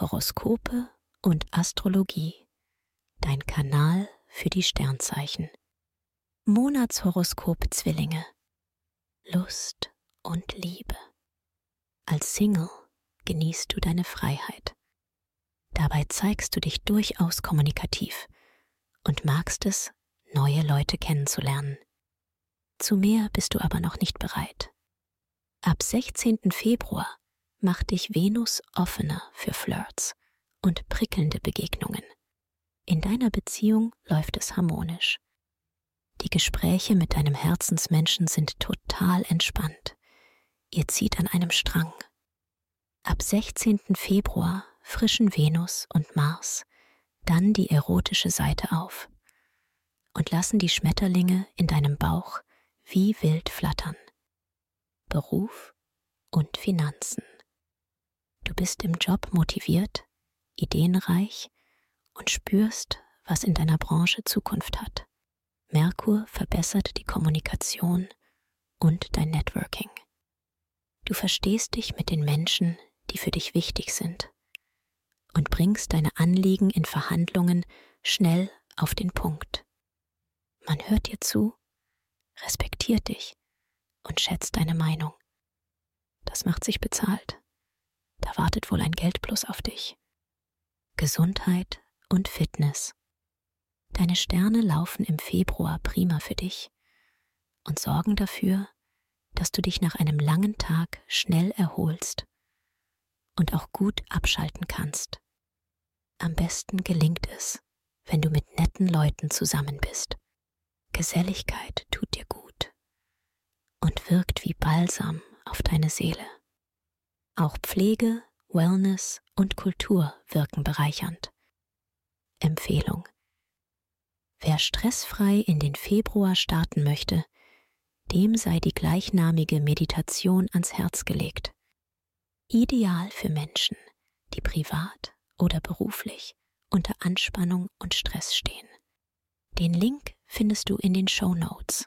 Horoskope und Astrologie. Dein Kanal für die Sternzeichen. Monatshoroskop Zwillinge. Lust und Liebe. Als Single genießt du deine Freiheit. Dabei zeigst du dich durchaus kommunikativ und magst es, neue Leute kennenzulernen. Zu mehr bist du aber noch nicht bereit. Ab 16. Februar macht dich Venus offener für Flirts und prickelnde Begegnungen. In deiner Beziehung läuft es harmonisch. Die Gespräche mit deinem Herzensmenschen sind total entspannt. Ihr zieht an einem Strang. Ab 16. Februar frischen Venus und Mars dann die erotische Seite auf und lassen die Schmetterlinge in deinem Bauch wie wild flattern. Beruf und Finanzen. Bist im Job motiviert, ideenreich und spürst, was in deiner Branche Zukunft hat. Merkur verbessert die Kommunikation und dein Networking. Du verstehst dich mit den Menschen, die für dich wichtig sind und bringst deine Anliegen in Verhandlungen schnell auf den Punkt. Man hört dir zu, respektiert dich und schätzt deine Meinung. Das macht sich bezahlt. Da wartet wohl ein Geldplus auf dich. Gesundheit und Fitness. Deine Sterne laufen im Februar prima für dich und sorgen dafür, dass du dich nach einem langen Tag schnell erholst und auch gut abschalten kannst. Am besten gelingt es, wenn du mit netten Leuten zusammen bist. Geselligkeit tut dir gut und wirkt wie Balsam auf deine Seele. Auch Pflege, Wellness und Kultur wirken bereichernd. Empfehlung. Wer stressfrei in den Februar starten möchte, dem sei die gleichnamige Meditation ans Herz gelegt. Ideal für Menschen, die privat oder beruflich unter Anspannung und Stress stehen. Den Link findest du in den Show Notes.